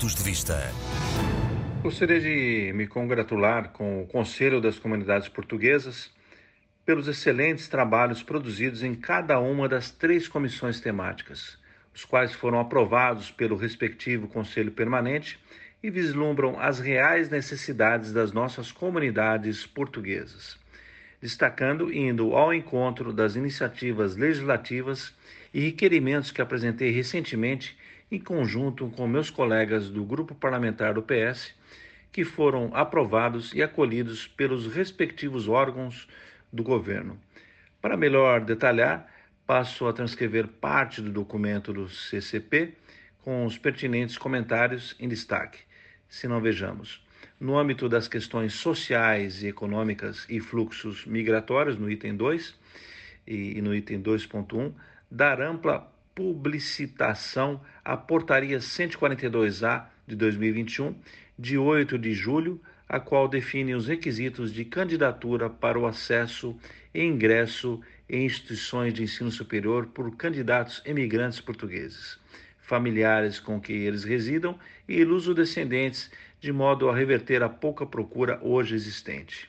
Pontos de Vista. Gostaria de me congratular com o Conselho das Comunidades Portuguesas pelos excelentes trabalhos produzidos em cada uma das três comissões temáticas, os quais foram aprovados pelo respectivo Conselho Permanente e vislumbram as reais necessidades das nossas comunidades portuguesas, destacando indo ao encontro das iniciativas legislativas e requerimentos que apresentei recentemente em conjunto com meus colegas do grupo parlamentar do PS, que foram aprovados e acolhidos pelos respectivos órgãos do governo. Para melhor detalhar, passo a transcrever parte do documento do CCP com os pertinentes comentários em destaque. Se não vejamos, no âmbito das questões sociais e econômicas e fluxos migratórios, no item 2 e no item 2.1, dar ampla publicitação à Portaria 142A de 2021, de 8 de julho, a qual define os requisitos de candidatura para o acesso e ingresso em instituições de ensino superior por candidatos emigrantes portugueses, familiares com que eles residam e luso-descendentes, de modo a reverter a pouca procura hoje existente.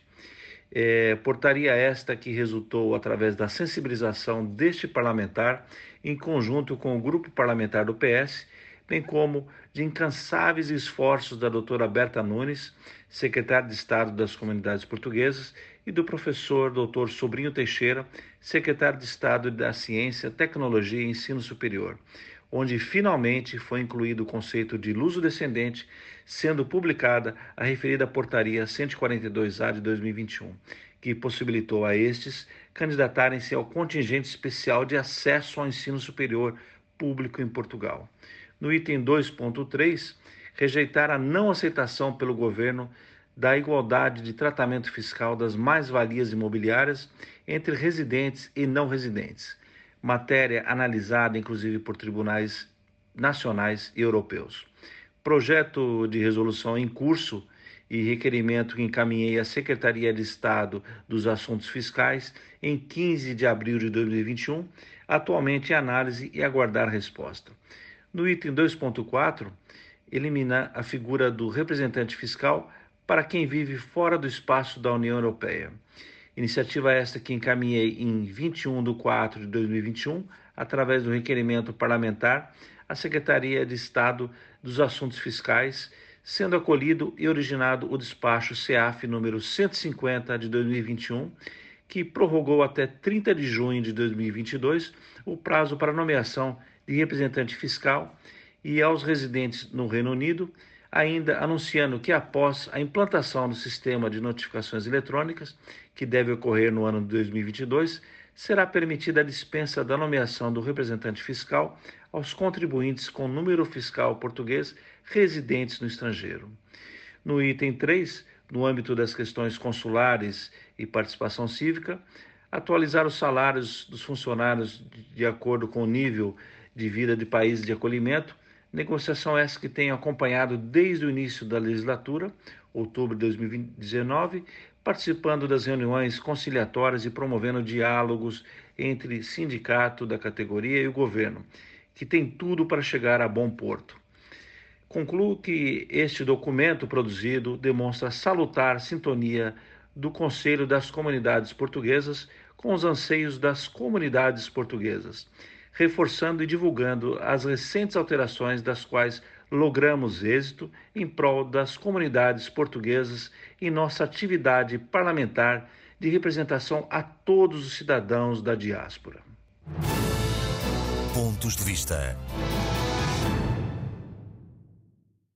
É, portaria esta que resultou através da sensibilização deste parlamentar, em conjunto com o grupo parlamentar do PS, bem como de incansáveis esforços da doutora Berta Nunes, secretária de Estado das Comunidades Portuguesas, e do professor doutor Sobrinho Teixeira, secretário de Estado da Ciência, Tecnologia e Ensino Superior, onde finalmente foi incluído o conceito de luso-descendente, sendo publicada a referida Portaria 142A de 2021, que possibilitou a estes candidatarem-se ao contingente especial de acesso ao ensino superior público em Portugal. No item 2.3, rejeitar a não aceitação pelo governo da igualdade de tratamento fiscal das mais-valias imobiliárias entre residentes e não residentes matéria analisada inclusive por tribunais nacionais e europeus. Projeto de resolução em curso e requerimento que encaminhei à Secretaria de Estado dos Assuntos Fiscais em 15 de abril de 2021, atualmente em análise e aguardar resposta. No item 2.4, elimina a figura do representante fiscal para quem vive fora do espaço da União Europeia. Iniciativa esta que encaminhei em 21 de 4 de 2021, através do requerimento parlamentar, à Secretaria de Estado dos Assuntos Fiscais, sendo acolhido e originado o despacho CEAF número 150 de 2021, que prorrogou até 30 de junho de 2022 o prazo para nomeação de representante fiscal e aos residentes no Reino Unido ainda anunciando que após a implantação do sistema de notificações eletrônicas, que deve ocorrer no ano de 2022, será permitida a dispensa da nomeação do representante fiscal aos contribuintes com número fiscal português residentes no estrangeiro. No item 3, no âmbito das questões consulares e participação cívica, atualizar os salários dos funcionários de acordo com o nível de vida de país de acolhimento Negociação essa que tenho acompanhado desde o início da legislatura, outubro de 2019, participando das reuniões conciliatórias e promovendo diálogos entre sindicato da categoria e o governo, que tem tudo para chegar a bom porto. Concluo que este documento produzido demonstra salutar sintonia do Conselho das Comunidades Portuguesas com os anseios das comunidades portuguesas reforçando e divulgando as recentes alterações das quais logramos êxito em prol das comunidades portuguesas em nossa atividade parlamentar de representação a todos os cidadãos da diáspora. Pontos de vista.